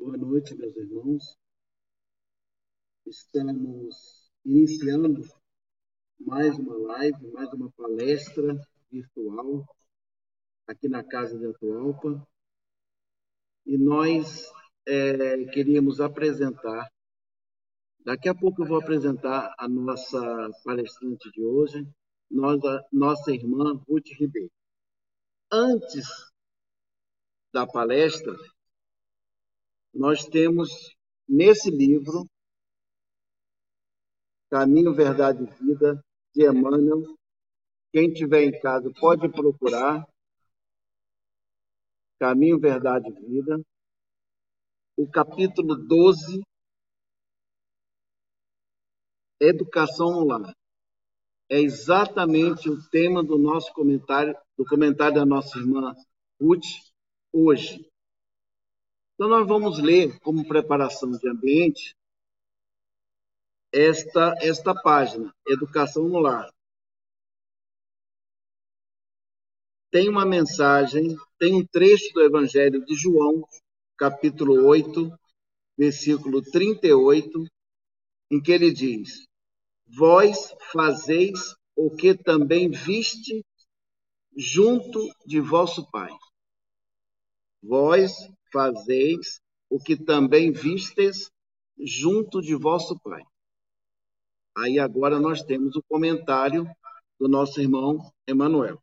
Boa noite, meus irmãos. Estamos iniciando mais uma live, mais uma palestra virtual aqui na Casa de Atualpa. E nós é, queríamos apresentar, daqui a pouco eu vou apresentar a nossa palestrante de hoje, nossa, nossa irmã Ruth Ribeiro. Antes da palestra, nós temos nesse livro, Caminho, Verdade e Vida, de Emmanuel. Quem tiver em casa pode procurar. Caminho, Verdade e Vida. O capítulo 12, Educação no Lar. É exatamente o tema do nosso comentário, do comentário da nossa irmã Ruth, hoje. Então, nós vamos ler, como preparação de ambiente, esta, esta página, Educação no Lar. Tem uma mensagem, tem um trecho do Evangelho de João, capítulo 8, versículo 38, em que ele diz: Vós fazeis o que também viste junto de vosso Pai. Vós fazeis o que também vistes junto de vosso Pai. Aí agora nós temos o comentário do nosso irmão Emanuel.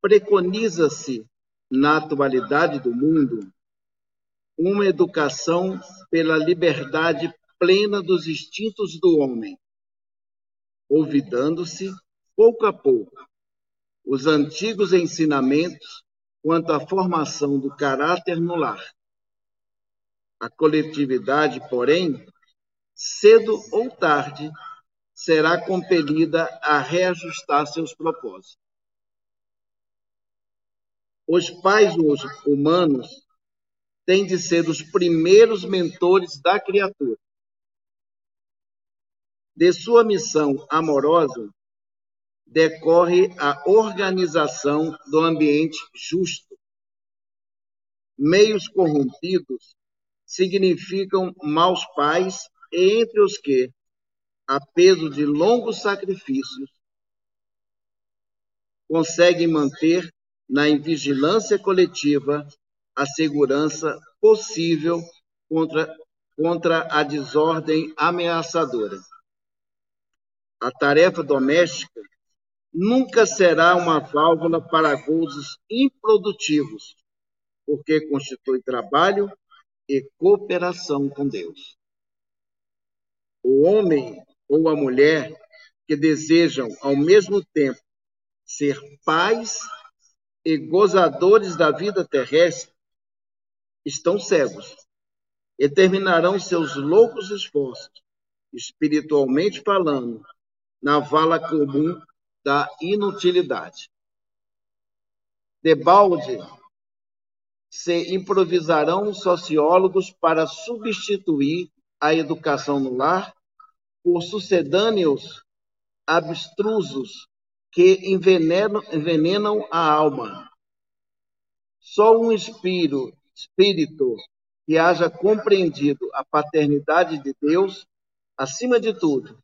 Preconiza-se na atualidade do mundo uma educação pela liberdade plena dos instintos do homem, olvidando-se pouco a pouco os antigos ensinamentos quanto à formação do caráter no lar. A coletividade, porém, cedo ou tarde, será compelida a reajustar seus propósitos. Os pais humanos têm de ser os primeiros mentores da criatura. De sua missão amorosa, decorre a organização do ambiente justo. Meios corrompidos significam maus pais, entre os que, a peso de longos sacrifícios, conseguem manter na vigilância coletiva a segurança possível contra, contra a desordem ameaçadora. A tarefa doméstica nunca será uma válvula para gozos improdutivos, porque constitui trabalho e cooperação com Deus. O homem ou a mulher que desejam ao mesmo tempo ser pais e gozadores da vida terrestre estão cegos e terminarão seus loucos esforços, espiritualmente falando, na vala comum da inutilidade. Debalde se improvisarão sociólogos para substituir a educação no lar por sucedâneos abstrusos que envenenam, envenenam a alma. Só um espírito, espírito que haja compreendido a paternidade de Deus, acima de tudo,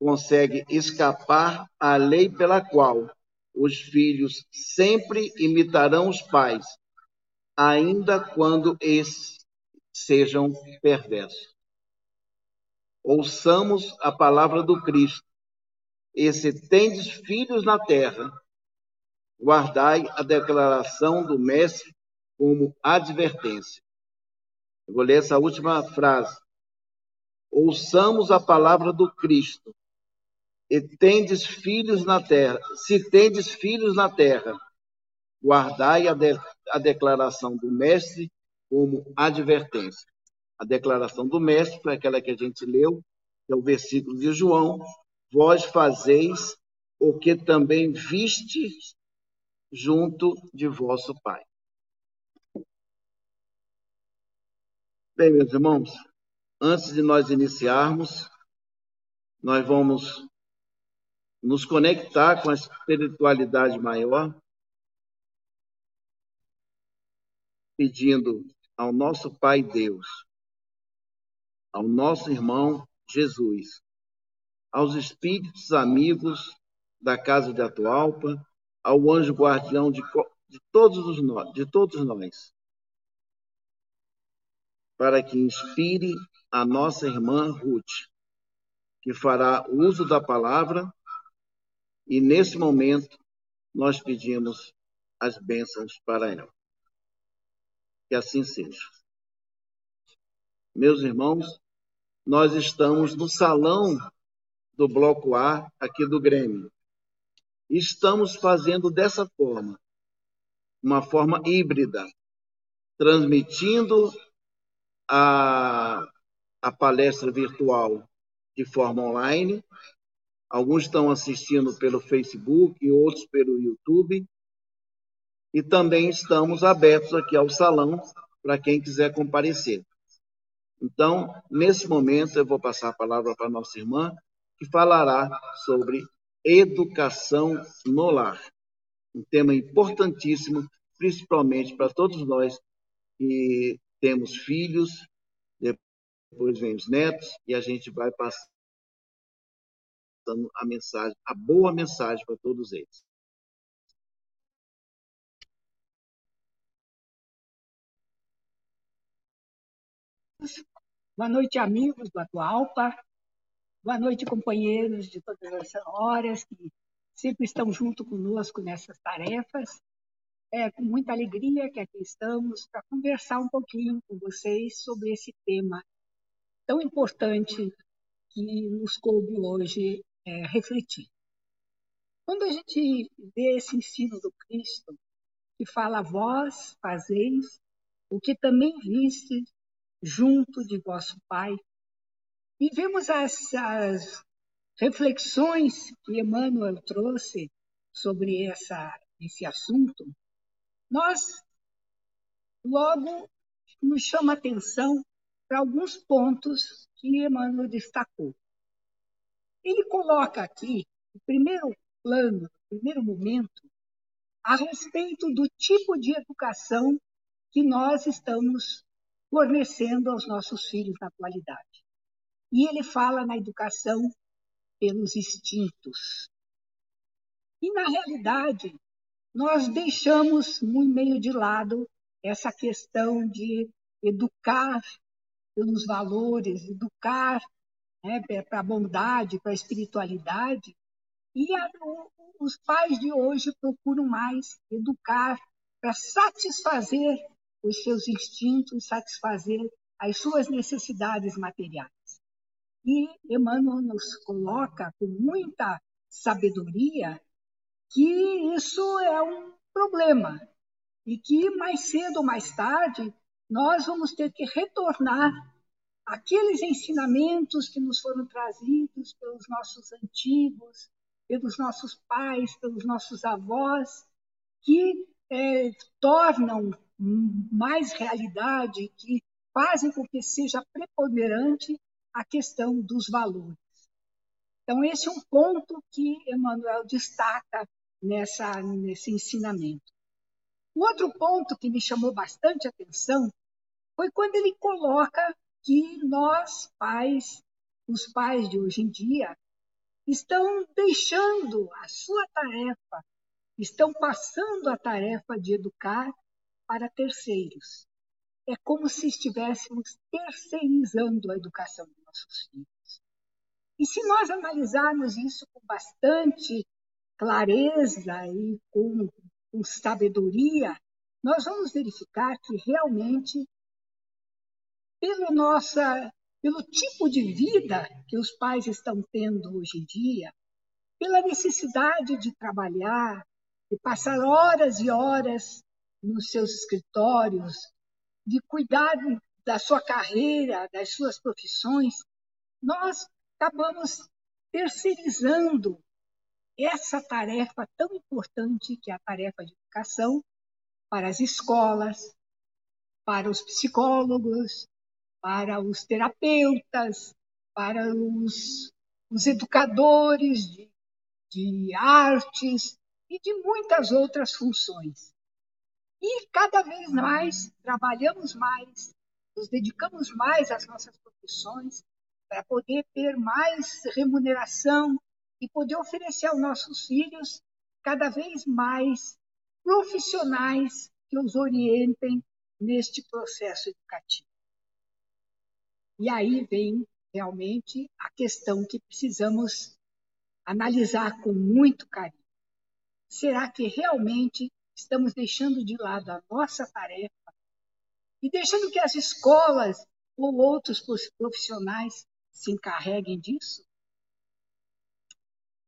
consegue escapar à lei pela qual os filhos sempre imitarão os pais, ainda quando esses sejam perversos. Ouçamos a palavra do Cristo. E se tendes filhos na terra, guardai a declaração do Mestre como advertência. Eu vou ler essa última frase. Ouçamos a palavra do Cristo e tendes filhos na terra, se tendes filhos na terra, guardai a, de, a declaração do mestre como advertência. A declaração do mestre foi aquela que a gente leu, que é o versículo de João: Vós fazeis o que também vistes junto de vosso Pai. Bem, meus irmãos, antes de nós iniciarmos, nós vamos nos conectar com a espiritualidade maior, pedindo ao nosso Pai Deus, ao nosso irmão Jesus, aos espíritos amigos da casa de Atualpa, ao anjo guardião de, de, todos, os de todos nós, para que inspire a nossa irmã Ruth, que fará uso da palavra, e nesse momento nós pedimos as bênçãos para ela. Que assim seja. Meus irmãos, nós estamos no salão do Bloco A aqui do Grêmio. Estamos fazendo dessa forma, uma forma híbrida, transmitindo a, a palestra virtual de forma online. Alguns estão assistindo pelo Facebook outros pelo YouTube. E também estamos abertos aqui ao salão para quem quiser comparecer. Então, nesse momento, eu vou passar a palavra para a nossa irmã, que falará sobre educação no lar. Um tema importantíssimo, principalmente para todos nós que temos filhos, depois vem os netos, e a gente vai passando a mensagem, a boa mensagem para todos eles. Boa noite, amigos do Atualpa. Boa noite, companheiros de todas as horas que sempre estão junto conosco nessas tarefas. É com muita alegria que aqui estamos para conversar um pouquinho com vocês sobre esse tema tão importante que nos coube hoje é, refletir. Quando a gente vê esse ensino do Cristo, que fala, vós fazeis o que também viste junto de vosso Pai. E vemos as, as reflexões que Emmanuel trouxe sobre essa, esse assunto, nós logo nos chama atenção para alguns pontos que Emmanuel destacou. Ele coloca aqui, no primeiro plano, no primeiro momento, a respeito do tipo de educação que nós estamos fornecendo aos nossos filhos na atualidade. E ele fala na educação pelos instintos. E, na realidade, nós deixamos muito meio de lado essa questão de educar pelos valores, educar né, para a bondade, para a espiritualidade. E a, os pais de hoje procuram mais educar para satisfazer os seus instintos, satisfazer as suas necessidades materiais. E Emmanuel nos coloca com muita sabedoria que isso é um problema e que mais cedo ou mais tarde nós vamos ter que retornar aqueles ensinamentos que nos foram trazidos pelos nossos antigos, pelos nossos pais, pelos nossos avós, que é, tornam mais realidade, que fazem com que seja preponderante a questão dos valores. Então, esse é um ponto que Emmanuel destaca nessa, nesse ensinamento. O outro ponto que me chamou bastante atenção foi quando ele coloca que nós, pais, os pais de hoje em dia, estão deixando a sua tarefa, estão passando a tarefa de educar para terceiros. É como se estivéssemos terceirizando a educação dos nossos filhos. E se nós analisarmos isso com bastante clareza e com, com sabedoria, nós vamos verificar que realmente, pelo, nossa, pelo tipo de vida que os pais estão tendo hoje em dia, pela necessidade de trabalhar, de passar horas e horas nos seus escritórios, de cuidar da sua carreira, das suas profissões, nós acabamos terceirizando essa tarefa tão importante que é a tarefa de educação para as escolas, para os psicólogos, para os terapeutas, para os, os educadores de, de artes e de muitas outras funções. E cada vez mais trabalhamos mais, nos dedicamos mais às nossas profissões para poder ter mais remuneração e poder oferecer aos nossos filhos cada vez mais profissionais que os orientem neste processo educativo. E aí vem realmente a questão que precisamos analisar com muito carinho. Será que realmente estamos deixando de lado a nossa tarefa e deixando que as escolas ou outros profissionais se encarreguem disso?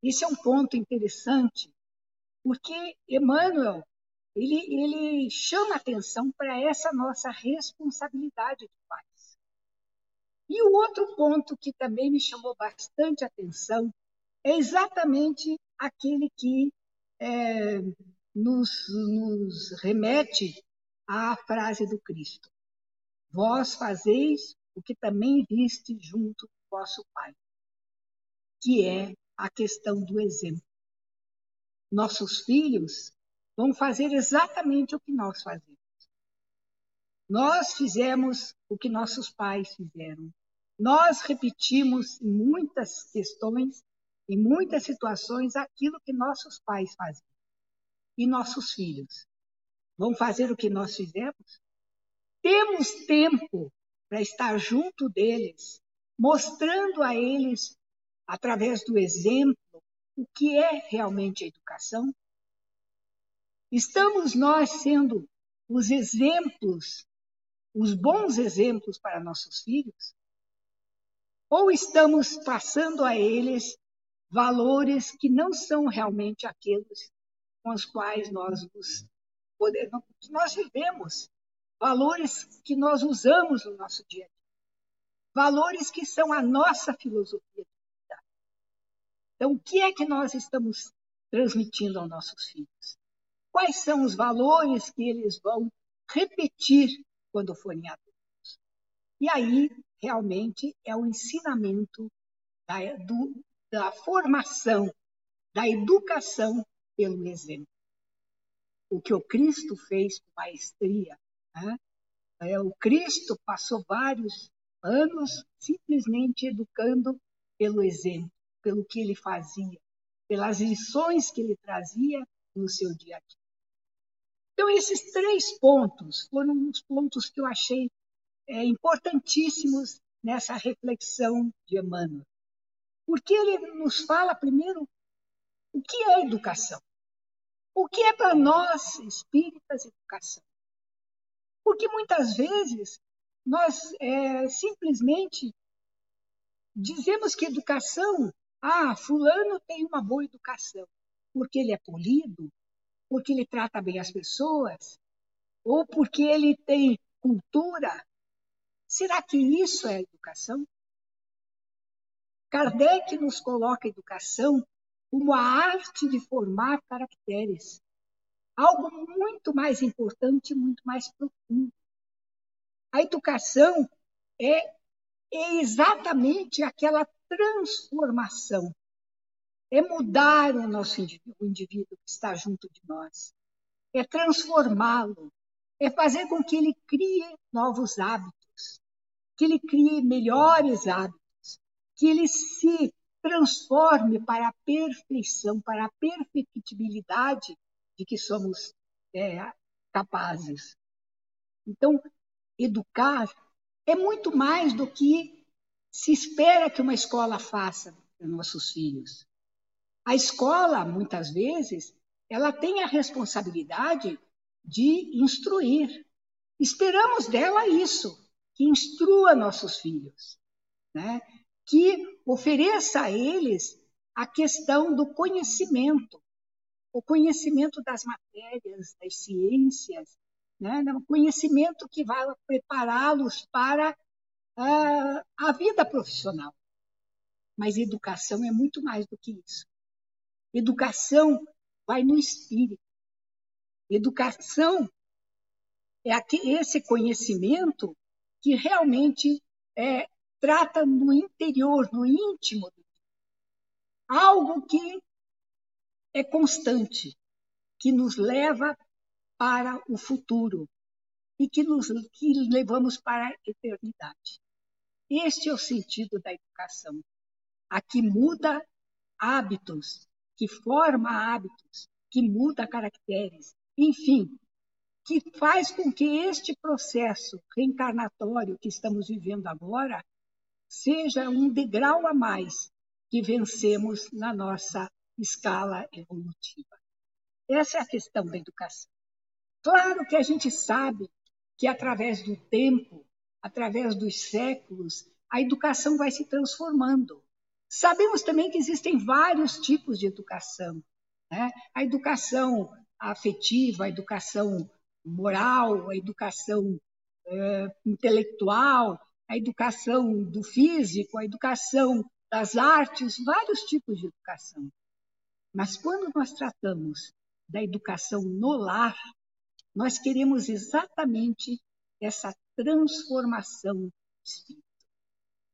Esse é um ponto interessante, porque Emmanuel ele, ele chama atenção para essa nossa responsabilidade de pais. E o outro ponto que também me chamou bastante atenção é exatamente aquele que é, nos, nos remete à frase do Cristo: Vós fazeis o que também viste junto com vosso Pai, que é a questão do exemplo. Nossos filhos vão fazer exatamente o que nós fazemos. Nós fizemos o que nossos pais fizeram. Nós repetimos em muitas questões, em muitas situações, aquilo que nossos pais faziam. E nossos filhos vão fazer o que nós fizemos? Temos tempo para estar junto deles, mostrando a eles, através do exemplo, o que é realmente a educação? Estamos nós sendo os exemplos, os bons exemplos para nossos filhos? Ou estamos passando a eles valores que não são realmente aqueles com os quais nós nos podemos, nós vivemos, valores que nós usamos no nosso dia a dia, valores que são a nossa filosofia de vida. Então, o que é que nós estamos transmitindo aos nossos filhos? quais são os valores que eles vão repetir quando forem adultos. E aí, realmente, é o ensinamento da, do, da formação, da educação pelo exemplo. O que o Cristo fez com maestria. Né? É, o Cristo passou vários anos simplesmente educando pelo exemplo, pelo que ele fazia, pelas lições que ele trazia no seu dia a dia. Então, esses três pontos foram os pontos que eu achei é, importantíssimos nessa reflexão de Emmanuel. Porque ele nos fala, primeiro, o que é educação. O que é para nós, espíritas, educação? Porque muitas vezes nós é, simplesmente dizemos que educação, ah, fulano tem uma boa educação, porque ele é polido, porque ele trata bem as pessoas, ou porque ele tem cultura. Será que isso é educação? Kardec nos coloca a educação como a arte de formar caracteres, algo muito mais importante, muito mais profundo. A educação é, exatamente aquela transformação é mudar o nosso indivíduo, o indivíduo que está junto de nós, é transformá-lo, é fazer com que ele crie novos hábitos, que ele crie melhores hábitos, que ele se transforme para a perfeição, para a perfectibilidade de que somos é, capazes. Então, educar é muito mais do que se espera que uma escola faça para nossos filhos. A escola, muitas vezes, ela tem a responsabilidade de instruir. Esperamos dela isso, que instrua nossos filhos, né? que ofereça a eles a questão do conhecimento, o conhecimento das matérias, das ciências, né? o conhecimento que vai prepará-los para a, a vida profissional. Mas educação é muito mais do que isso. Educação vai no espírito. Educação é esse conhecimento que realmente é, trata no interior, no íntimo, algo que é constante, que nos leva para o futuro e que nos que levamos para a eternidade. Este é o sentido da educação. A que muda hábitos, que forma hábitos, que muda caracteres, enfim, que faz com que este processo reencarnatório que estamos vivendo agora seja um degrau a mais que vencemos na nossa escala evolutiva. Essa é a questão da educação. Claro que a gente sabe que através do tempo, através dos séculos, a educação vai se transformando. Sabemos também que existem vários tipos de educação. Né? A educação afetiva, a educação moral, a educação é, intelectual, a educação do físico, a educação das artes, vários tipos de educação. Mas quando nós tratamos da educação no lar, nós queremos exatamente essa transformação espírita.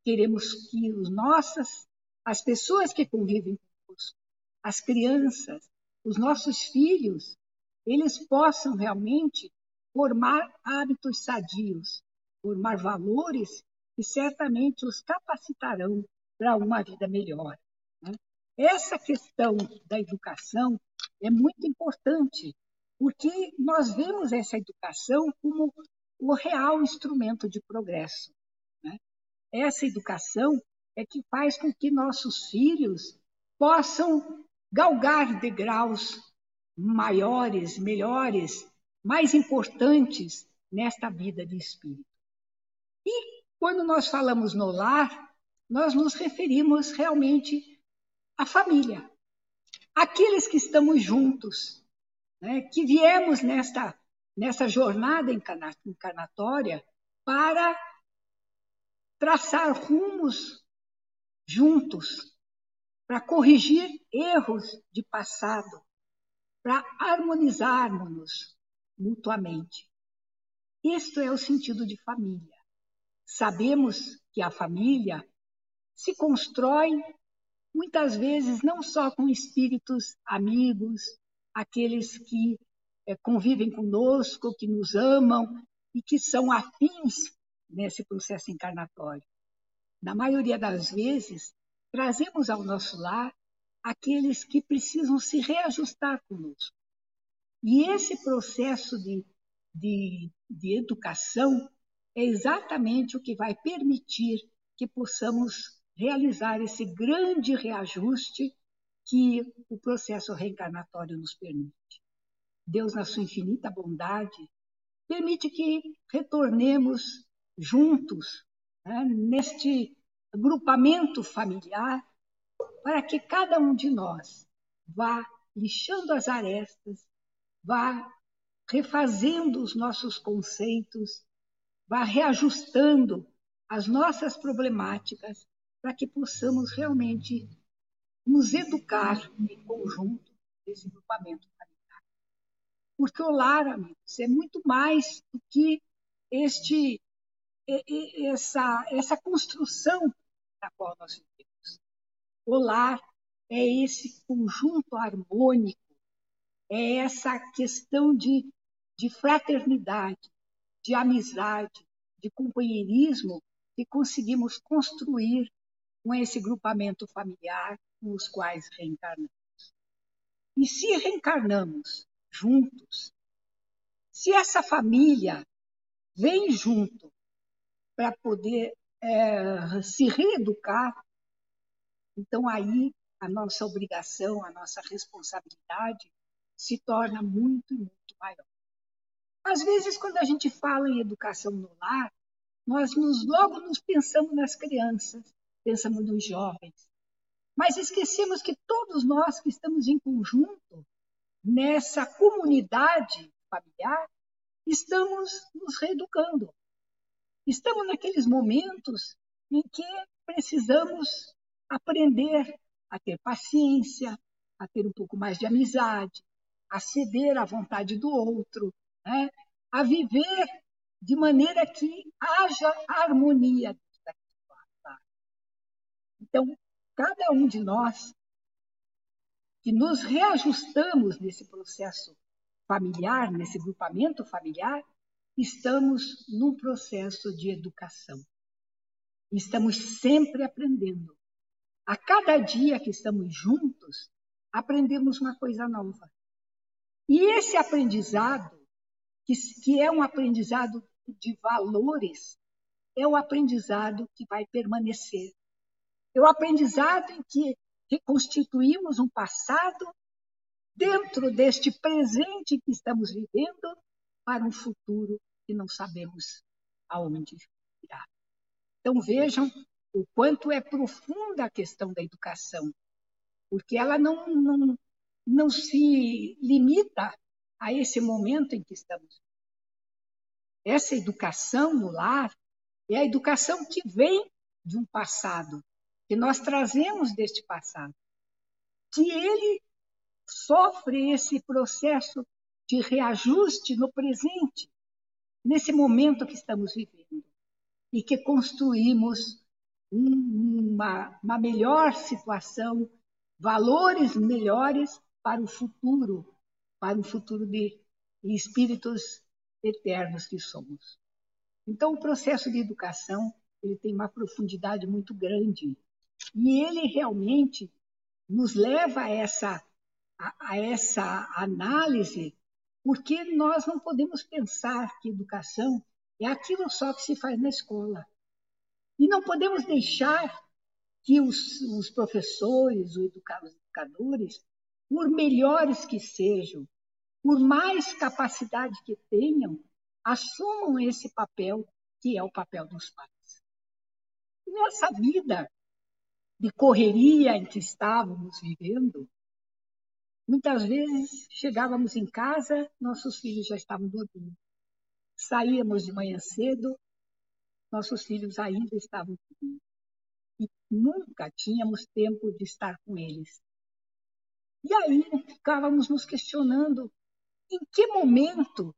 Queremos que os nossas, as pessoas que convivem conosco, as crianças, os nossos filhos, eles possam realmente formar hábitos sadios, formar valores que certamente os capacitarão para uma vida melhor. Né? Essa questão da educação é muito importante, porque nós vemos essa educação como o real instrumento de progresso. Né? Essa educação é que faz com que nossos filhos possam galgar degraus maiores, melhores, mais importantes nesta vida de espírito. E quando nós falamos no lar, nós nos referimos realmente a família, aqueles que estamos juntos, né, que viemos nesta, nessa jornada encarnatória para traçar rumos juntos, para corrigir erros de passado, para harmonizarmos-nos mutuamente. Isto é o sentido de família. Sabemos que a família se constrói muitas vezes não só com espíritos amigos, aqueles que é, convivem conosco, que nos amam e que são afins nesse processo encarnatório. Na maioria das vezes, trazemos ao nosso lar aqueles que precisam se reajustar conosco. E esse processo de, de, de educação é exatamente o que vai permitir que possamos realizar esse grande reajuste que o processo reencarnatório nos permite. Deus, na sua infinita bondade, permite que retornemos juntos né, neste grupamento familiar para que cada um de nós vá lixando as arestas, vá refazendo os nossos conceitos, vá reajustando as nossas problemáticas para que possamos realmente nos educar em conjunto desse grupamento familiar. Porque o lar, amigos, é muito mais do que este, essa, essa construção na qual nós vivemos. O lar é esse conjunto harmônico, é essa questão de, de fraternidade, de amizade, de companheirismo que conseguimos construir com esse grupamento familiar com os quais reencarnamos. E se reencarnamos juntos, se essa família vem junto para poder é, se reeducar, então aí a nossa obrigação, a nossa responsabilidade se torna muito, muito maior. Às vezes, quando a gente fala em educação no lar, nós nos, logo nos pensamos nas crianças, pensamos nos jovens. Mas esquecemos que todos nós que estamos em conjunto nessa comunidade familiar, estamos nos reeducando. Estamos naqueles momentos em que precisamos aprender a ter paciência, a ter um pouco mais de amizade, a ceder à vontade do outro, né? a viver de maneira que haja harmonia então, cada um de nós que nos reajustamos nesse processo familiar, nesse grupamento familiar, estamos num processo de educação. Estamos sempre aprendendo. A cada dia que estamos juntos, aprendemos uma coisa nova. E esse aprendizado, que, que é um aprendizado de valores, é o aprendizado que vai permanecer. É o aprendizado em que reconstituímos um passado dentro deste presente que estamos vivendo para um futuro que não sabemos aonde irá. Então vejam o quanto é profunda a questão da educação, porque ela não, não, não se limita a esse momento em que estamos. Essa educação no lar é a educação que vem de um passado, que nós trazemos deste passado, que ele sofre esse processo de reajuste no presente, nesse momento que estamos vivendo, e que construímos uma, uma melhor situação, valores melhores para o futuro, para o futuro de, espíritos eternos que somos. Então, o processo de educação ele tem uma profundidade muito grande e ele realmente nos leva a essa, a, a essa análise, porque nós não podemos pensar que educação é aquilo só que se faz na escola. E não podemos deixar que os, os professores, os educadores, por melhores que sejam, por mais capacidade que tenham, assumam esse papel que é o papel dos pais. Nessa vida de correria em que estávamos vivendo, muitas vezes chegávamos em casa, nossos filhos já estavam dormindo. Saíamos de manhã cedo, nossos filhos ainda estavam dormindo. E nunca tínhamos tempo de estar com eles. E aí ficávamos nos questionando em que momento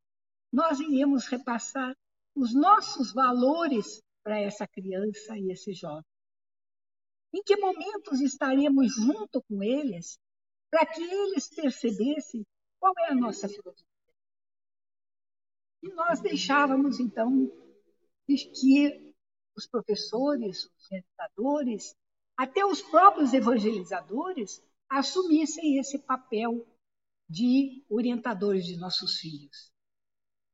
nós iríamos repassar os nossos valores para essa criança e esse jovem. Em que momentos estaríamos junto com eles para que eles percebessem qual é a nossa filosofia? E nós deixávamos, então, que os professores, os orientadores, até os próprios evangelizadores assumissem esse papel de orientadores de nossos filhos.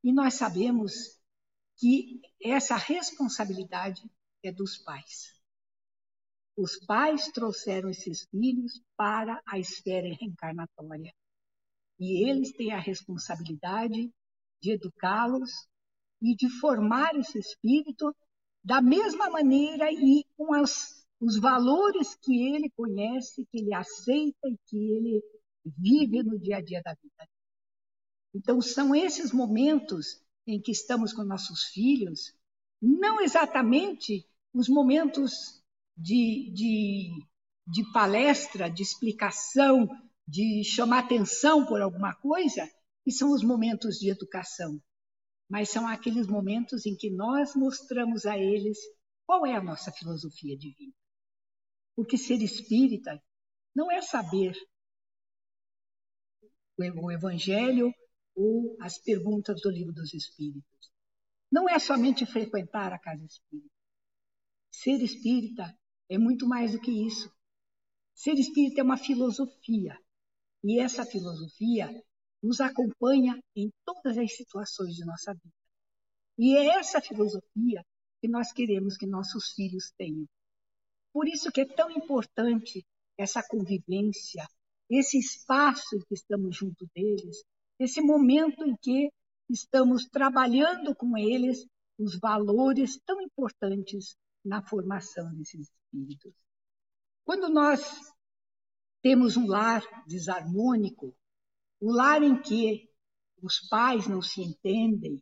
E nós sabemos que essa responsabilidade é dos pais. Os pais trouxeram esses filhos para a esfera reencarnatória. E eles têm a responsabilidade de educá-los e de formar esse espírito da mesma maneira e com as, os valores que ele conhece, que ele aceita e que ele vive no dia a dia da vida. Então, são esses momentos em que estamos com nossos filhos, não exatamente os momentos de, de, de palestra, de explicação, de chamar atenção por alguma coisa, que são os momentos de educação, mas são aqueles momentos em que nós mostramos a eles qual é a nossa filosofia de vida. Porque ser espírita não é saber o Evangelho ou as perguntas do Livro dos Espíritos. Não é somente frequentar a casa espírita. Ser espírita é muito mais do que isso. Ser espírita é uma filosofia. E essa filosofia nos acompanha em todas as situações de nossa vida. E é essa filosofia que nós queremos que nossos filhos tenham. Por isso que é tão importante essa convivência, esse espaço em que estamos junto deles, esse momento em que estamos trabalhando com eles os valores tão importantes na formação desses espíritos. Quando nós temos um lar desarmônico, um lar em que os pais não se entendem,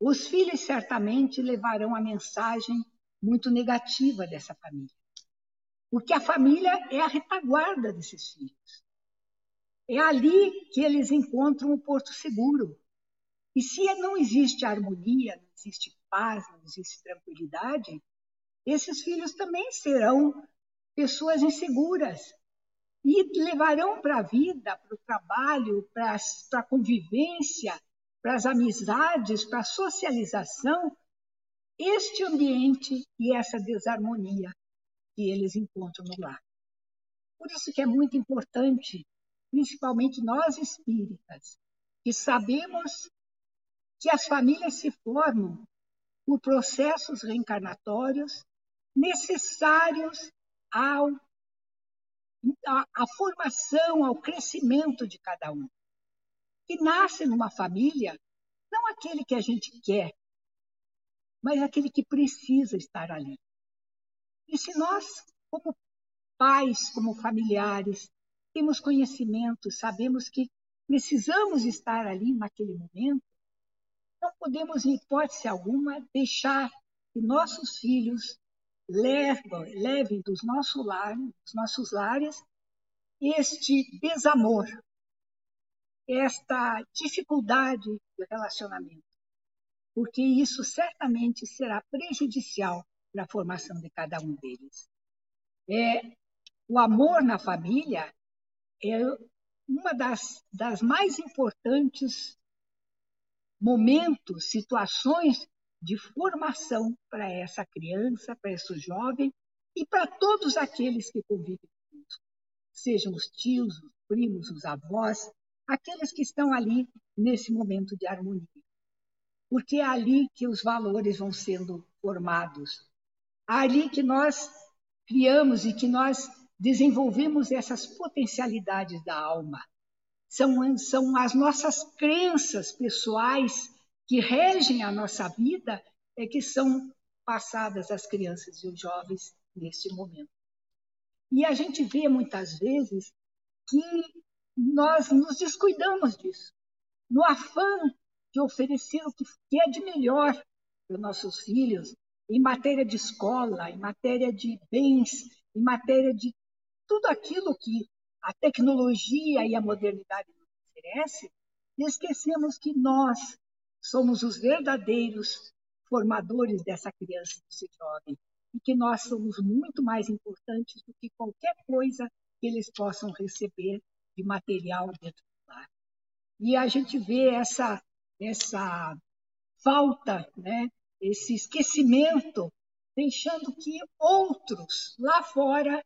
os filhos certamente levarão a mensagem muito negativa dessa família. Porque a família é a retaguarda desses filhos. É ali que eles encontram o porto seguro. E se não existe harmonia, não existe paz, não existe tranquilidade, esses filhos também serão pessoas inseguras. E levarão para a vida, para o trabalho, para a convivência, para as amizades, para a socialização, este ambiente e essa desarmonia que eles encontram no lar. Por isso que é muito importante, principalmente nós espíritas, que sabemos que as famílias se formam por processos reencarnatórios necessários ao a, formação, ao crescimento de cada um. Que nasce numa família, não aquele que a gente quer, mas aquele que precisa estar ali. E se nós, como pais, como familiares, temos conhecimento, sabemos que precisamos estar ali naquele momento, não podemos, em hipótese alguma, deixar que nossos filhos levem, levem dos, nosso lar, dos nossos lares este desamor, esta dificuldade de relacionamento porque isso certamente será prejudicial para a formação de cada um deles. É, o amor na família é uma das, das mais importantes momentos, situações de formação para essa criança, para esse jovem e para todos aqueles que convivem conosco, sejam os tios, os primos, os avós, aqueles que estão ali nesse momento de harmonia porque é ali que os valores vão sendo formados. É ali que nós criamos e que nós desenvolvemos essas potencialidades da alma. São, são as nossas crenças pessoais que regem a nossa vida é que são passadas às crianças e aos jovens neste momento. E a gente vê muitas vezes que nós nos descuidamos disso. No afã de oferecer o que é de melhor para os nossos filhos em matéria de escola, em matéria de bens, em matéria de tudo aquilo que a tecnologia e a modernidade nos oferece, esquecemos que nós somos os verdadeiros formadores dessa criança, desse jovem, e que nós somos muito mais importantes do que qualquer coisa que eles possam receber de material dentro do lar. E a gente vê essa essa falta, né, esse esquecimento, deixando que outros lá fora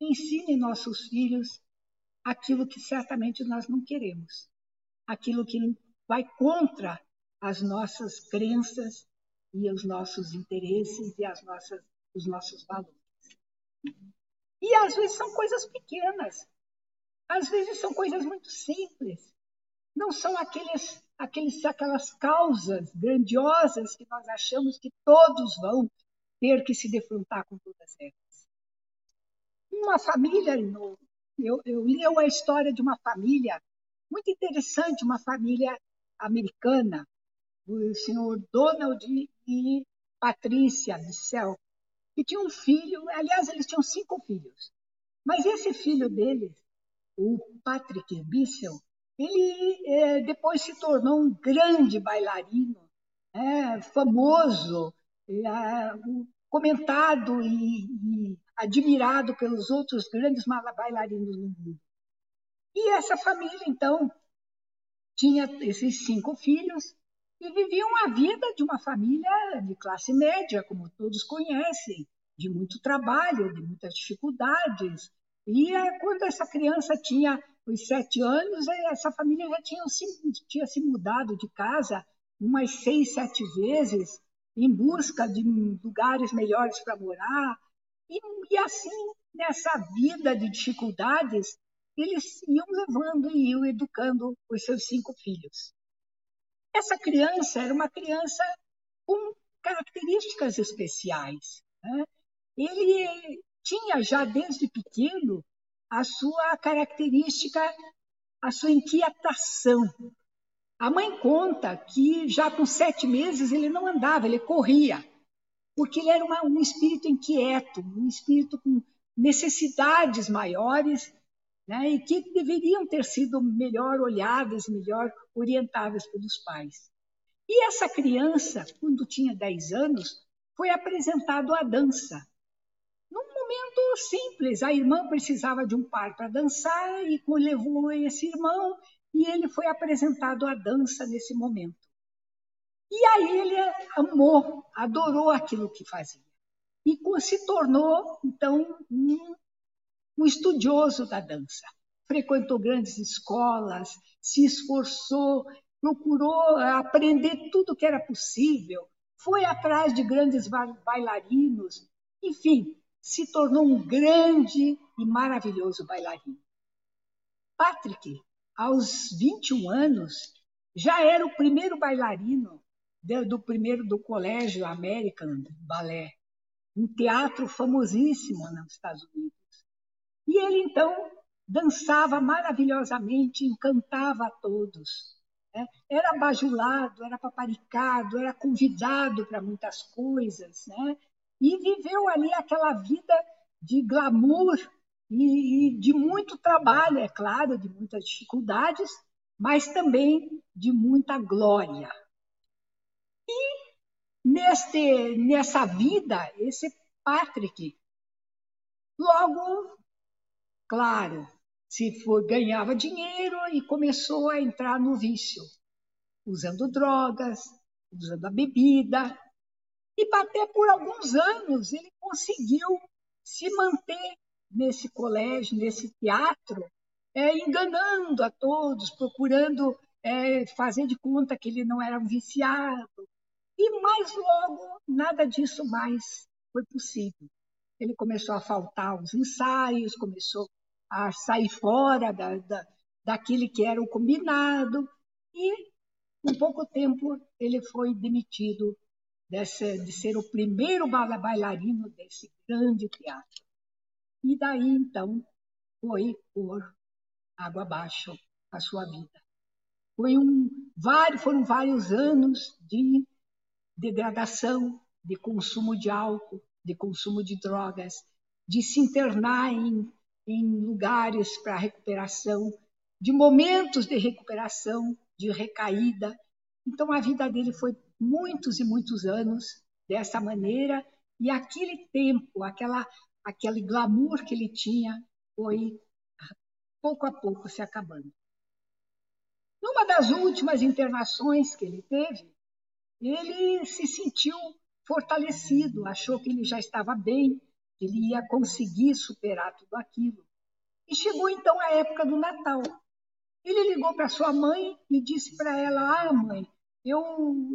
ensinem nossos filhos aquilo que certamente nós não queremos, aquilo que vai contra as nossas crenças e os nossos interesses e as nossas, os nossos valores. E às vezes são coisas pequenas, às vezes são coisas muito simples, não são aqueles aqueles, aquelas causas grandiosas que nós achamos que todos vão ter que se defrontar com todas elas. Uma família, eu, eu li a história de uma família muito interessante, uma família americana, o senhor Donald e Patrícia Bissell, que tinha um filho, aliás, eles tinham cinco filhos, mas esse filho deles, o Patrick Bissell, ele é, depois se tornou um grande bailarino, é, famoso, é, comentado e, e, admirado pelos outros grandes bailarinos no mundo. E essa família, então, tinha esses cinco filhos e viviam a vida de uma família de classe média, como todos conhecem, de muito trabalho, de muitas dificuldades. E é, quando essa criança tinha os sete anos, essa família já tinha se, tinha se mudado de casa umas seis, sete vezes em busca de lugares melhores para morar. E, e assim, nessa vida de dificuldades, eles iam levando e iam educando os seus cinco filhos. Essa criança era uma criança com características especiais. Né? Ele tinha já desde pequeno a sua característica, a sua inquietação. A mãe conta que já com sete meses ele não andava, ele corria, porque ele era uma, um espírito inquieto, um espírito com necessidades maiores né, e que deveriam ter sido melhor olhadas, melhor orientadas pelos pais. E essa criança, quando tinha 10 anos, foi apresentado à dança momento simples. A irmã precisava de um par para dançar e levou esse irmão e ele foi apresentado à dança nesse momento. E aí ele amou, adorou aquilo que fazia. E se tornou, então, um, um estudioso da dança. Frequentou grandes escolas, se esforçou, procurou aprender tudo que era possível, foi atrás de grandes bailarinos, enfim, se tornou um grande e maravilhoso bailarino. Patrick, aos 21 anos, já era o primeiro bailarino do primeiro do colégio American Ballet, um teatro famosíssimo nos Estados Unidos. E ele então dançava maravilhosamente, encantava a todos. Né? Era bajulado, era paparicado, era convidado para muitas coisas, né? e viveu ali aquela vida de glamour e, e de muito trabalho, é claro, de muitas dificuldades, mas também de muita glória. E neste, nessa vida, esse Patrick, logo, claro, se for, ganhava dinheiro e começou a entrar no vício, usando drogas, usando a bebida. E até por alguns anos ele conseguiu se manter nesse colégio, nesse teatro, é, enganando a todos, procurando é, fazer de conta que ele não era um viciado. E mais logo, nada disso mais foi possível. Ele começou a faltar aos ensaios, começou a sair fora da, da, daquele que era o combinado, e, em pouco tempo, ele foi demitido desse, de ser o primeiro bailarino desse grande teatro. E daí, então, foi por água abaixo a sua vida. Foi um, vários, foram vários anos de degradação, de consumo de álcool, de consumo de drogas, de se internar em, em lugares para recuperação, de momentos de recuperação, de recaída. Então a vida dele foi muitos e muitos anos dessa maneira e aquele tempo, aquela aquele glamour que ele tinha foi pouco a pouco se acabando. Numa das últimas internações que ele teve, ele se sentiu fortalecido, achou que ele já estava bem, que ele ia conseguir superar tudo aquilo. E chegou então a época do Natal. Ele ligou para sua mãe e disse para ela: "Ah, mãe, eu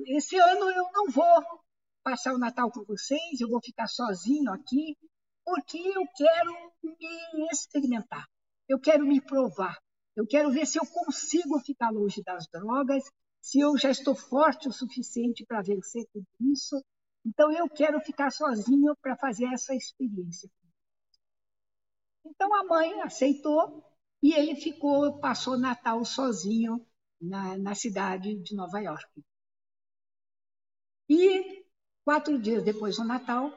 esse ano eu não vou passar o Natal com vocês, eu vou ficar sozinho aqui, porque eu quero me experimentar. Eu quero me provar. Eu quero ver se eu consigo ficar longe das drogas, se eu já estou forte o suficiente para vencer tudo isso. Então, eu quero ficar sozinho para fazer essa experiência. Então, a mãe aceitou e ele ficou, passou Natal sozinho na, na cidade de Nova York. E quatro dias depois do Natal,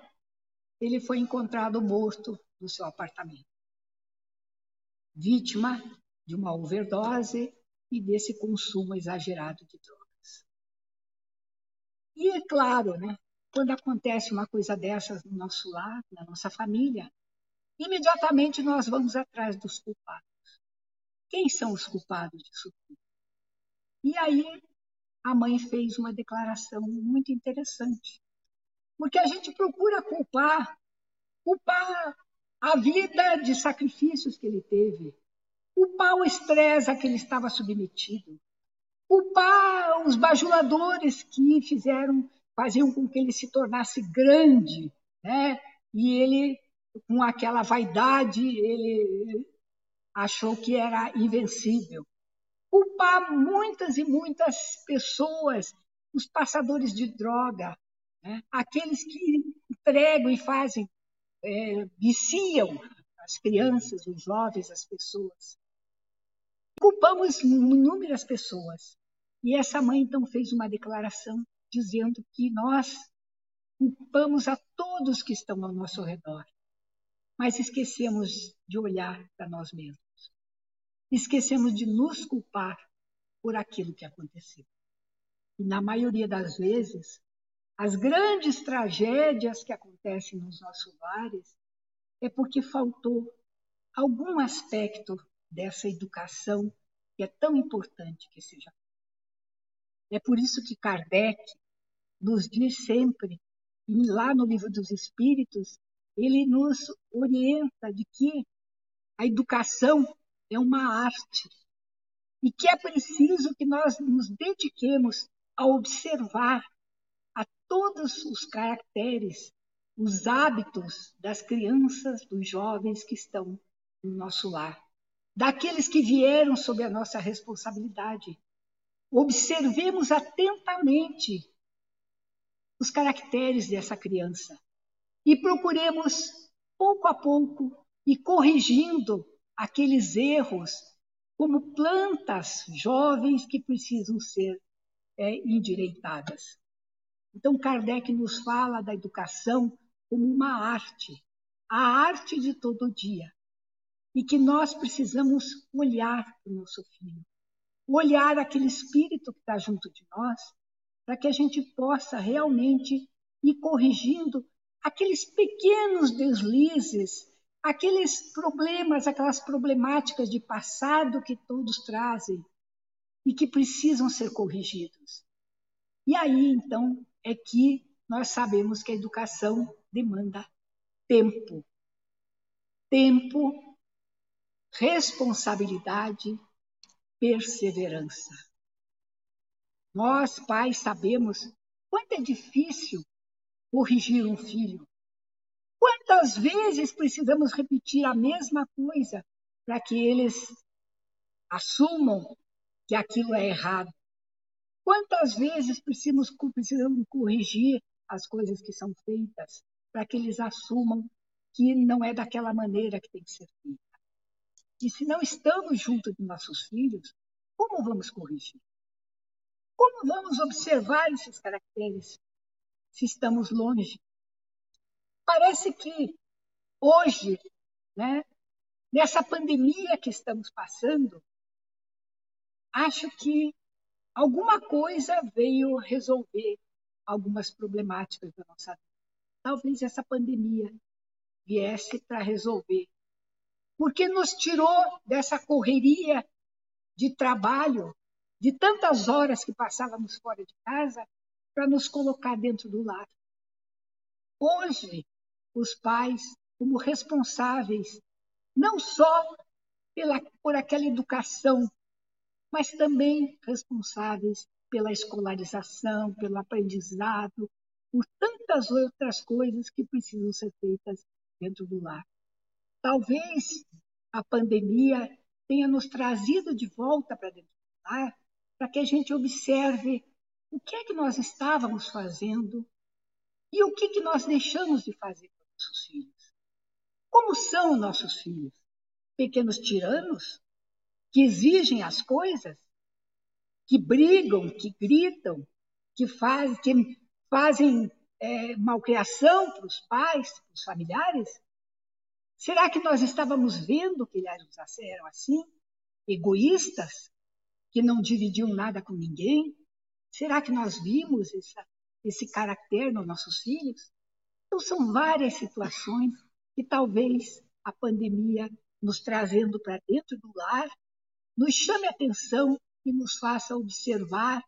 ele foi encontrado morto no seu apartamento, vítima de uma overdose e desse consumo exagerado de drogas. E é claro, né, quando acontece uma coisa dessas no nosso lar, na nossa família, imediatamente nós vamos atrás dos culpados. Quem são os culpados disso tudo? E aí a mãe fez uma declaração muito interessante. Porque a gente procura culpar, culpar a vida de sacrifícios que ele teve, culpar o estresse a que ele estava submetido, culpar os bajuladores que fizeram, faziam com que ele se tornasse grande, né? E ele, com aquela vaidade, ele achou que era invencível. Culpar muitas e muitas pessoas, os passadores de droga, né? aqueles que entregam e fazem, é, viciam as crianças, os jovens, as pessoas. Culpamos inúmeras pessoas. E essa mãe então fez uma declaração dizendo que nós culpamos a todos que estão ao nosso redor, mas esquecemos de olhar para nós mesmos. Esquecemos de nos culpar por aquilo que aconteceu. E na maioria das vezes, as grandes tragédias que acontecem nos nossos lares é porque faltou algum aspecto dessa educação que é tão importante que seja. É por isso que Kardec nos diz sempre, e lá no Livro dos Espíritos, ele nos orienta de que a educação é uma arte e que é preciso que nós nos dediquemos a observar a todos os caracteres, os hábitos das crianças, dos jovens que estão no nosso lar, daqueles que vieram sob a nossa responsabilidade. Observemos atentamente os caracteres dessa criança e procuremos, pouco a pouco, e corrigindo aqueles erros, como plantas jovens que precisam ser é, endireitadas. Então, Kardec nos fala da educação como uma arte, a arte de todo dia, e que nós precisamos olhar para o nosso filho, olhar aquele espírito que está junto de nós, para que a gente possa realmente ir corrigindo aqueles pequenos deslizes, aqueles problemas, aquelas problemáticas de passado que todos trazem e que precisam ser corrigidos. E aí, então, é que nós sabemos que a educação demanda tempo. Tempo, responsabilidade, perseverança. Nós, pais, sabemos quanto é difícil corrigir um filho. Quantas vezes precisamos repetir a mesma coisa para que eles assumam que aquilo é errado? Quantas vezes precisamos, precisamos corrigir as coisas que são feitas para que eles assumam que não é daquela maneira que tem que ser feita? E se não estamos junto de nossos filhos, como vamos corrigir? Como vamos observar esses caracteres se estamos longe. Parece que hoje, né, nessa pandemia que estamos passando, acho que alguma coisa veio resolver algumas problemáticas da nossa vida. Talvez essa pandemia viesse para resolver. Porque nos tirou dessa correria de trabalho, de tantas horas que passávamos fora de casa, para nos colocar dentro do lar. Hoje, os pais, como responsáveis, não só pela, por aquela educação, mas também responsáveis pela escolarização, pelo aprendizado, por tantas outras coisas que precisam ser feitas dentro do lar. Talvez a pandemia tenha nos trazido de volta para dentro do lar para que a gente observe o que é que nós estávamos fazendo e o que, que nós deixamos de fazer para nossos filhos. Como são nossos filhos? Pequenos tiranos que exigem as coisas, que brigam, que gritam, que, faz, que fazem é, malcriação para os pais, para os familiares? Será que nós estávamos vendo que eles eram assim? Egoístas, que não dividiam nada com ninguém, Será que nós vimos essa, esse caráter nos nossos filhos? Então, são várias situações que talvez a pandemia nos trazendo para dentro do lar nos chame a atenção e nos faça observar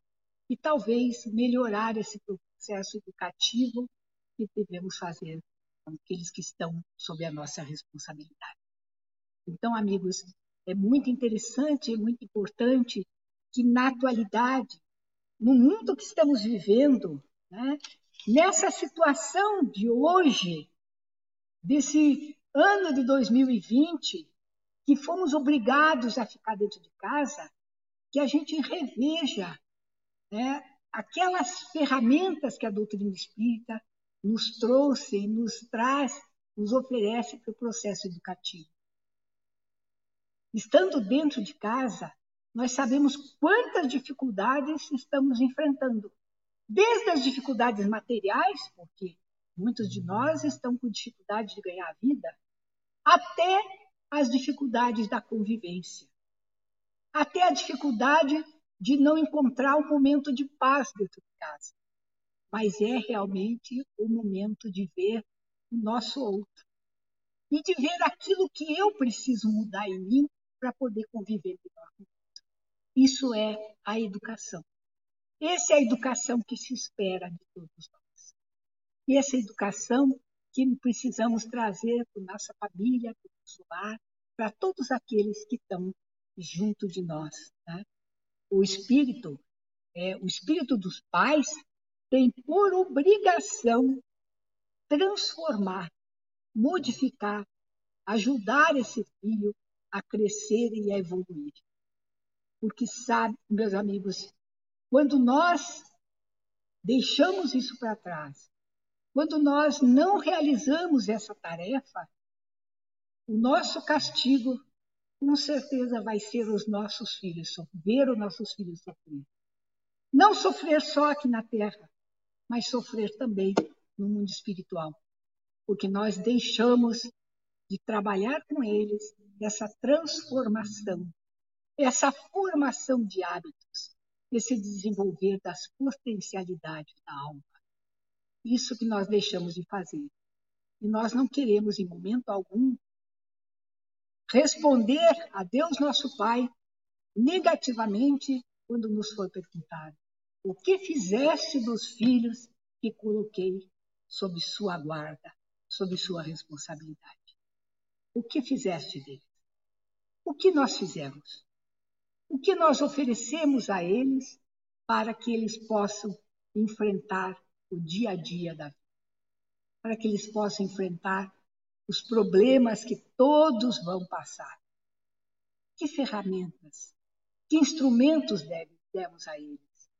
e talvez melhorar esse processo educativo que devemos fazer com aqueles que estão sob a nossa responsabilidade. Então, amigos, é muito interessante, é muito importante que na atualidade no mundo que estamos vivendo, né? nessa situação de hoje, desse ano de 2020, que fomos obrigados a ficar dentro de casa, que a gente reveja né, aquelas ferramentas que a doutrina espírita nos trouxe e nos traz, nos oferece para o processo educativo. Estando dentro de casa, nós sabemos quantas dificuldades estamos enfrentando. Desde as dificuldades materiais, porque muitos de nós estão com dificuldade de ganhar vida, até as dificuldades da convivência, até a dificuldade de não encontrar um momento de paz dentro de casa. Mas é realmente o momento de ver o nosso outro, e de ver aquilo que eu preciso mudar em mim para poder conviver. Isso é a educação. Essa é a educação que se espera de todos nós. E essa educação que precisamos trazer para nossa família, para o nosso lar, para todos aqueles que estão junto de nós. Né? O espírito, é, o espírito dos pais tem por obrigação transformar, modificar, ajudar esse filho a crescer e a evoluir. Porque sabe, meus amigos, quando nós deixamos isso para trás, quando nós não realizamos essa tarefa, o nosso castigo com certeza vai ser os nossos filhos, ver os nossos filhos sofrer. Não sofrer só aqui na terra, mas sofrer também no mundo espiritual, porque nós deixamos de trabalhar com eles essa transformação, essa formação de hábitos, esse desenvolver das potencialidades da alma. Isso que nós deixamos de fazer. E nós não queremos, em momento algum, responder a Deus nosso Pai negativamente quando nos for perguntado: O que fizeste dos filhos que coloquei sob sua guarda, sob sua responsabilidade? O que fizeste deles? O que nós fizemos? O que nós oferecemos a eles para que eles possam enfrentar o dia a dia da vida? Para que eles possam enfrentar os problemas que todos vão passar. Que ferramentas, que instrumentos demos a eles?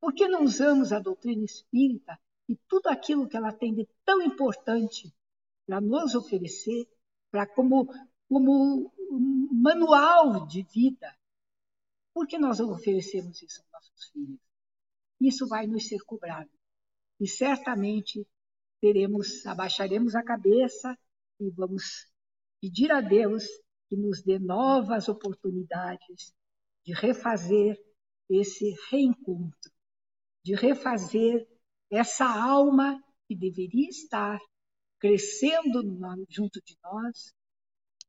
Por que não usamos a doutrina espírita e tudo aquilo que ela tem de tão importante para nos oferecer, para como, como manual de vida? Por que nós oferecemos isso aos nossos filhos? Isso vai nos ser cobrado. E certamente teremos, abaixaremos a cabeça e vamos pedir a Deus que nos dê novas oportunidades de refazer esse reencontro, de refazer essa alma que deveria estar crescendo junto de nós,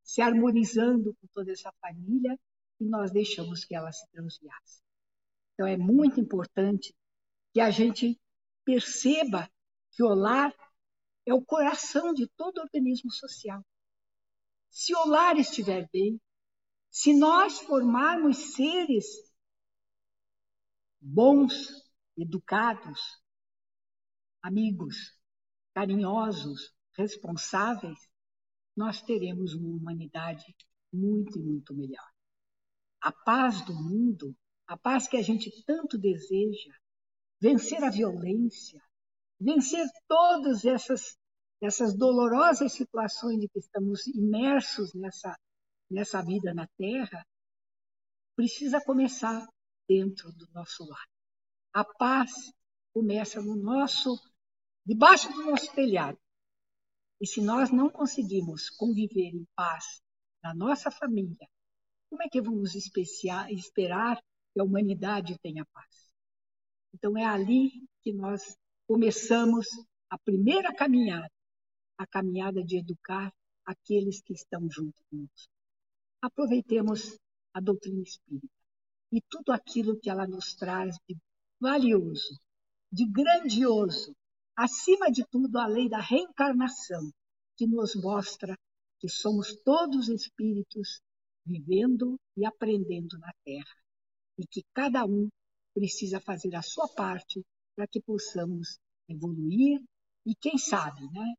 se harmonizando com toda essa família e nós deixamos que ela se transviasse. Então é muito importante que a gente perceba que o lar é o coração de todo organismo social. Se o lar estiver bem, se nós formarmos seres bons, educados, amigos, carinhosos, responsáveis, nós teremos uma humanidade muito, muito melhor. A paz do mundo, a paz que a gente tanto deseja, vencer a violência, vencer todas essas, essas dolorosas situações de que estamos imersos nessa, nessa vida na Terra, precisa começar dentro do nosso lar. A paz começa no nosso, debaixo do nosso telhado. E se nós não conseguimos conviver em paz na nossa família, como é que vamos esperar que a humanidade tenha paz? Então é ali que nós começamos a primeira caminhada, a caminhada de educar aqueles que estão junto conosco. Aproveitemos a doutrina espírita e tudo aquilo que ela nos traz de valioso, de grandioso, acima de tudo a lei da reencarnação, que nos mostra que somos todos espíritos vivendo e aprendendo na Terra e que cada um precisa fazer a sua parte para que possamos evoluir e, quem sabe, né,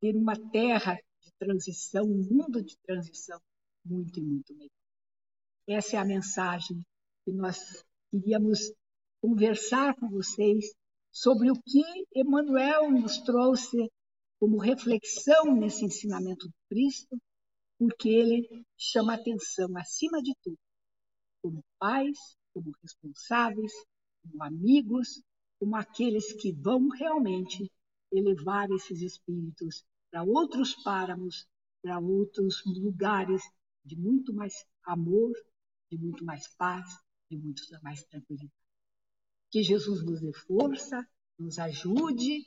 ter uma terra de transição, um mundo de transição muito e muito melhor. Essa é a mensagem que nós queríamos conversar com vocês sobre o que Emmanuel nos trouxe como reflexão nesse ensinamento do Cristo, porque ele chama atenção, acima de tudo, como pais, como responsáveis, como amigos, como aqueles que vão realmente elevar esses espíritos para outros páramos, para outros lugares de muito mais amor, de muito mais paz, de muito mais tranquilidade. Que Jesus nos dê força, nos ajude,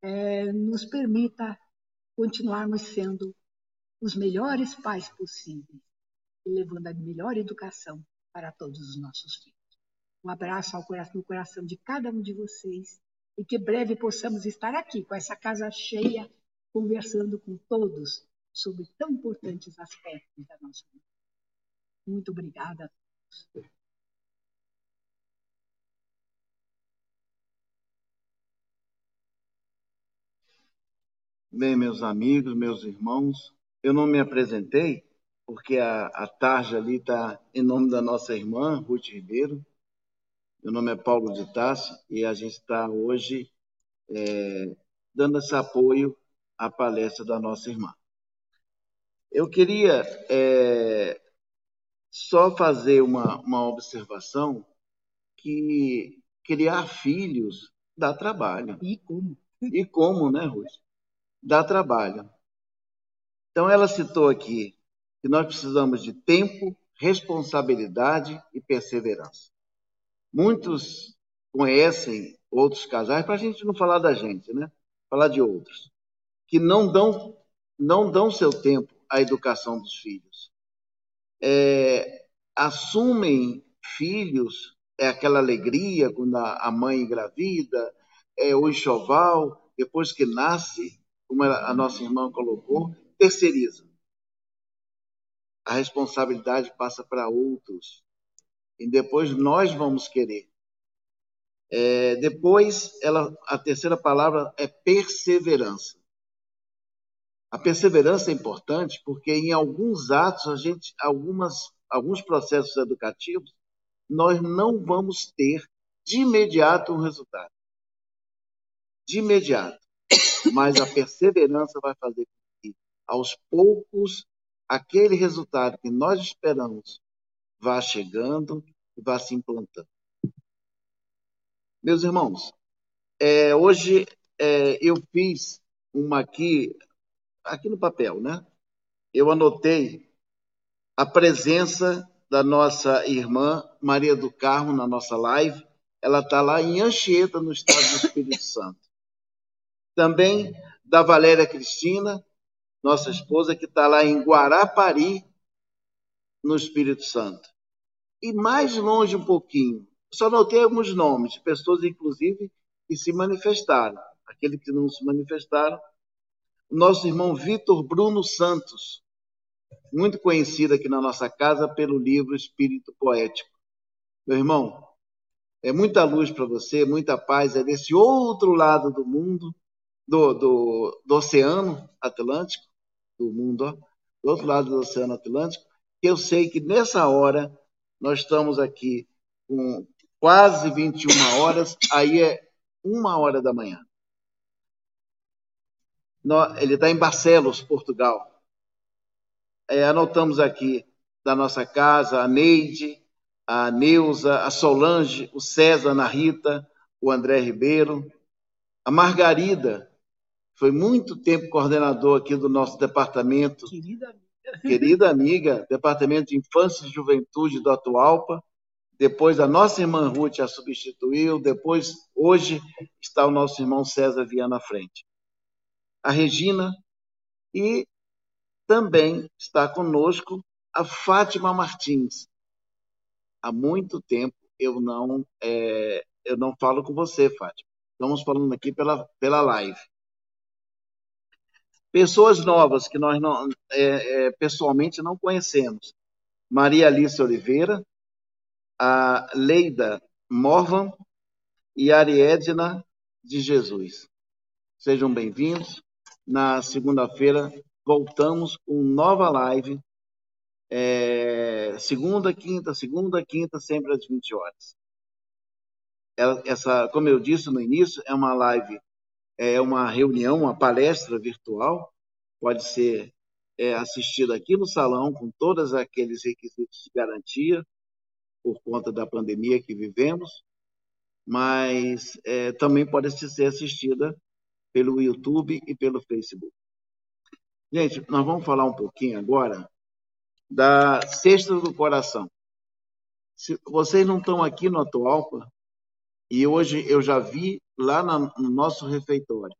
é, nos permita continuarmos sendo os melhores pais possíveis e levando a melhor educação para todos os nossos filhos. Um abraço coração, no coração de cada um de vocês e que breve possamos estar aqui com essa casa cheia, conversando com todos sobre tão importantes aspectos da nossa vida. Muito obrigada. Bem, meus amigos, meus irmãos, eu não me apresentei, porque a, a tarja ali está em nome da nossa irmã, Ruth Ribeiro. Meu nome é Paulo de Tassi e a gente está hoje é, dando esse apoio à palestra da nossa irmã. Eu queria é, só fazer uma, uma observação que criar filhos dá trabalho. E como? E como, né, Ruth? Dá trabalho. Então, ela citou aqui que nós precisamos de tempo, responsabilidade e perseverança. Muitos conhecem outros casais, para a gente não falar da gente, né? Falar de outros, que não dão, não dão seu tempo à educação dos filhos. É, assumem filhos, é aquela alegria quando a mãe engravida, é o enxoval, depois que nasce, como a nossa irmã colocou, terceiriza. A responsabilidade passa para outros. E depois nós vamos querer. É, depois, ela, a terceira palavra é perseverança. A perseverança é importante porque em alguns atos, a gente, algumas, alguns processos educativos, nós não vamos ter de imediato um resultado. De imediato. Mas a perseverança vai fazer aos poucos, aquele resultado que nós esperamos vá chegando e vá se implantando. Meus irmãos, é, hoje é, eu fiz uma aqui, aqui no papel, né? Eu anotei a presença da nossa irmã Maria do Carmo na nossa live. Ela está lá em Anchieta, no estado do Espírito Santo. Também da Valéria Cristina, nossa esposa, que está lá em Guarapari, no Espírito Santo. E mais longe um pouquinho, só notei alguns nomes, de pessoas, inclusive, que se manifestaram. Aqueles que não se manifestaram, nosso irmão Vitor Bruno Santos, muito conhecido aqui na nossa casa pelo livro Espírito Poético. Meu irmão, é muita luz para você, muita paz, é desse outro lado do mundo, do, do, do Oceano Atlântico, do mundo, ó, do outro lado do Oceano Atlântico, que eu sei que nessa hora nós estamos aqui com quase 21 horas, aí é uma hora da manhã. Ele está em Barcelos, Portugal. É, anotamos aqui da nossa casa a Neide, a Neuza, a Solange, o César, a Rita, o André Ribeiro, a Margarida, foi muito tempo coordenador aqui do nosso departamento. Querida amiga. Querida amiga, Departamento de Infância e Juventude do Atualpa. Depois a nossa irmã Ruth a substituiu. Depois, hoje, está o nosso irmão César Viana à frente. A Regina e também está conosco a Fátima Martins. Há muito tempo eu não é, eu não falo com você, Fátima. Estamos falando aqui pela, pela live. Pessoas novas que nós não, é, é, pessoalmente não conhecemos. Maria Alice Oliveira, a Leida Morvan e Ariedna de Jesus. Sejam bem-vindos. Na segunda-feira voltamos com nova live. É, segunda, quinta, segunda, quinta, sempre às 20 horas. Essa, como eu disse no início, é uma live é uma reunião, uma palestra virtual, pode ser é, assistida aqui no salão, com todos aqueles requisitos de garantia, por conta da pandemia que vivemos, mas é, também pode ser assistida pelo YouTube e pelo Facebook. Gente, nós vamos falar um pouquinho agora da Cesta do Coração. Se vocês não estão aqui no Atualpa, e hoje eu já vi lá no nosso refeitório.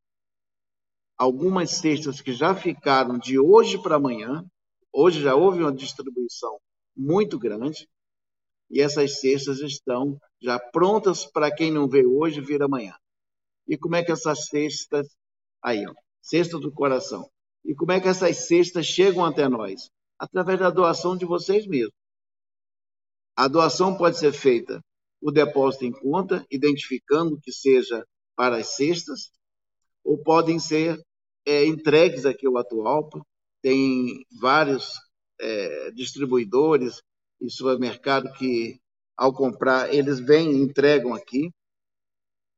algumas cestas que já ficaram de hoje para amanhã. Hoje já houve uma distribuição muito grande e essas cestas estão já prontas para quem não vê hoje vir amanhã. E como é que essas cestas aí, ó, cesta do coração. E como é que essas cestas chegam até nós? Através da doação de vocês mesmos. A doação pode ser feita o depósito em conta, identificando que seja para as cestas, ou podem ser é, entregues aqui ao atual. Tem vários é, distribuidores e supermercado que, ao comprar, eles vêm e entregam aqui.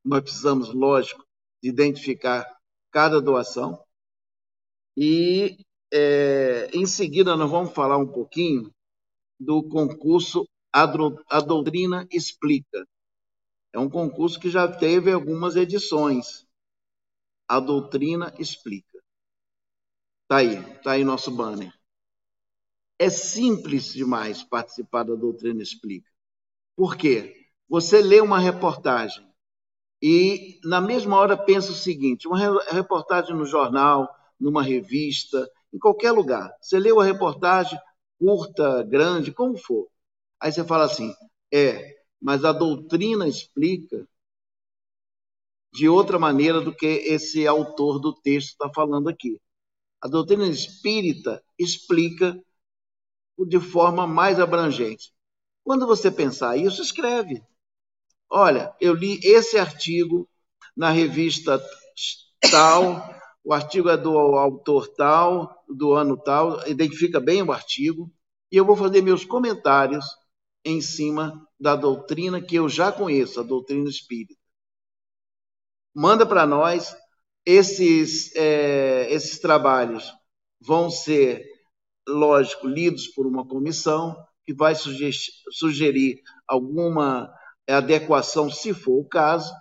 Nós precisamos, lógico, de identificar cada doação. E, é, em seguida, nós vamos falar um pouquinho do concurso A Doutrina Explica. É um concurso que já teve algumas edições. A doutrina explica. Tá aí, tá aí nosso banner. É simples demais participar da doutrina explica. Por quê? Você lê uma reportagem e na mesma hora pensa o seguinte: uma reportagem no jornal, numa revista, em qualquer lugar. Você leu a reportagem, curta, grande, como for. Aí você fala assim: é, mas a doutrina explica de outra maneira do que esse autor do texto está falando aqui. A doutrina espírita explica de forma mais abrangente. Quando você pensar isso, escreve. Olha, eu li esse artigo na revista tal, o artigo é do autor tal, do ano tal, identifica bem o artigo, e eu vou fazer meus comentários em cima da doutrina que eu já conheço, a doutrina espírita manda para nós. Esses, é, esses trabalhos vão ser, lógico, lidos por uma comissão que vai sugerir, alguma adequação, se for o caso,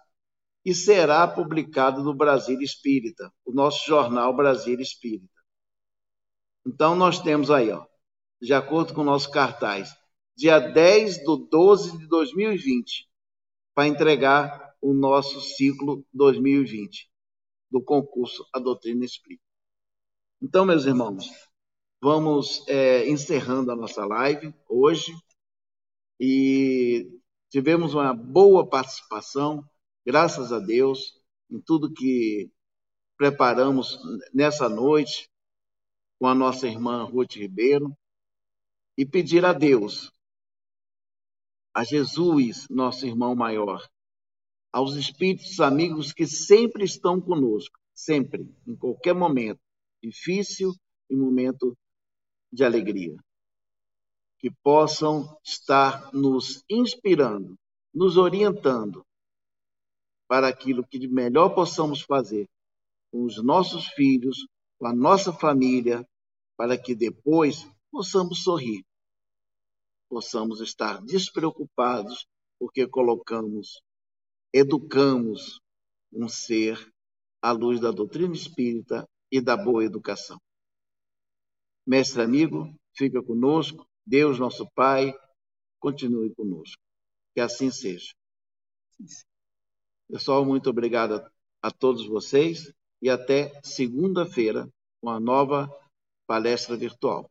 e será publicado no Brasil Espírita, o nosso jornal Brasil Espírita. Então, nós temos aí, ó, de acordo com o nosso cartaz, dia 10 de 12 de 2020, para entregar o nosso ciclo 2020 do concurso A Doutrina Explica. Então, meus irmãos, vamos é, encerrando a nossa live hoje e tivemos uma boa participação, graças a Deus, em tudo que preparamos nessa noite com a nossa irmã Ruth Ribeiro e pedir a Deus, a Jesus, nosso irmão maior, aos espíritos amigos que sempre estão conosco, sempre, em qualquer momento, difícil e momento de alegria. Que possam estar nos inspirando, nos orientando para aquilo que de melhor possamos fazer com os nossos filhos, com a nossa família, para que depois possamos sorrir, possamos estar despreocupados, porque colocamos educamos um ser à luz da doutrina espírita e da boa educação. Mestre amigo, fica conosco, Deus nosso Pai, continue conosco. Que assim seja. Pessoal, muito obrigado a, a todos vocês e até segunda-feira com a nova palestra virtual.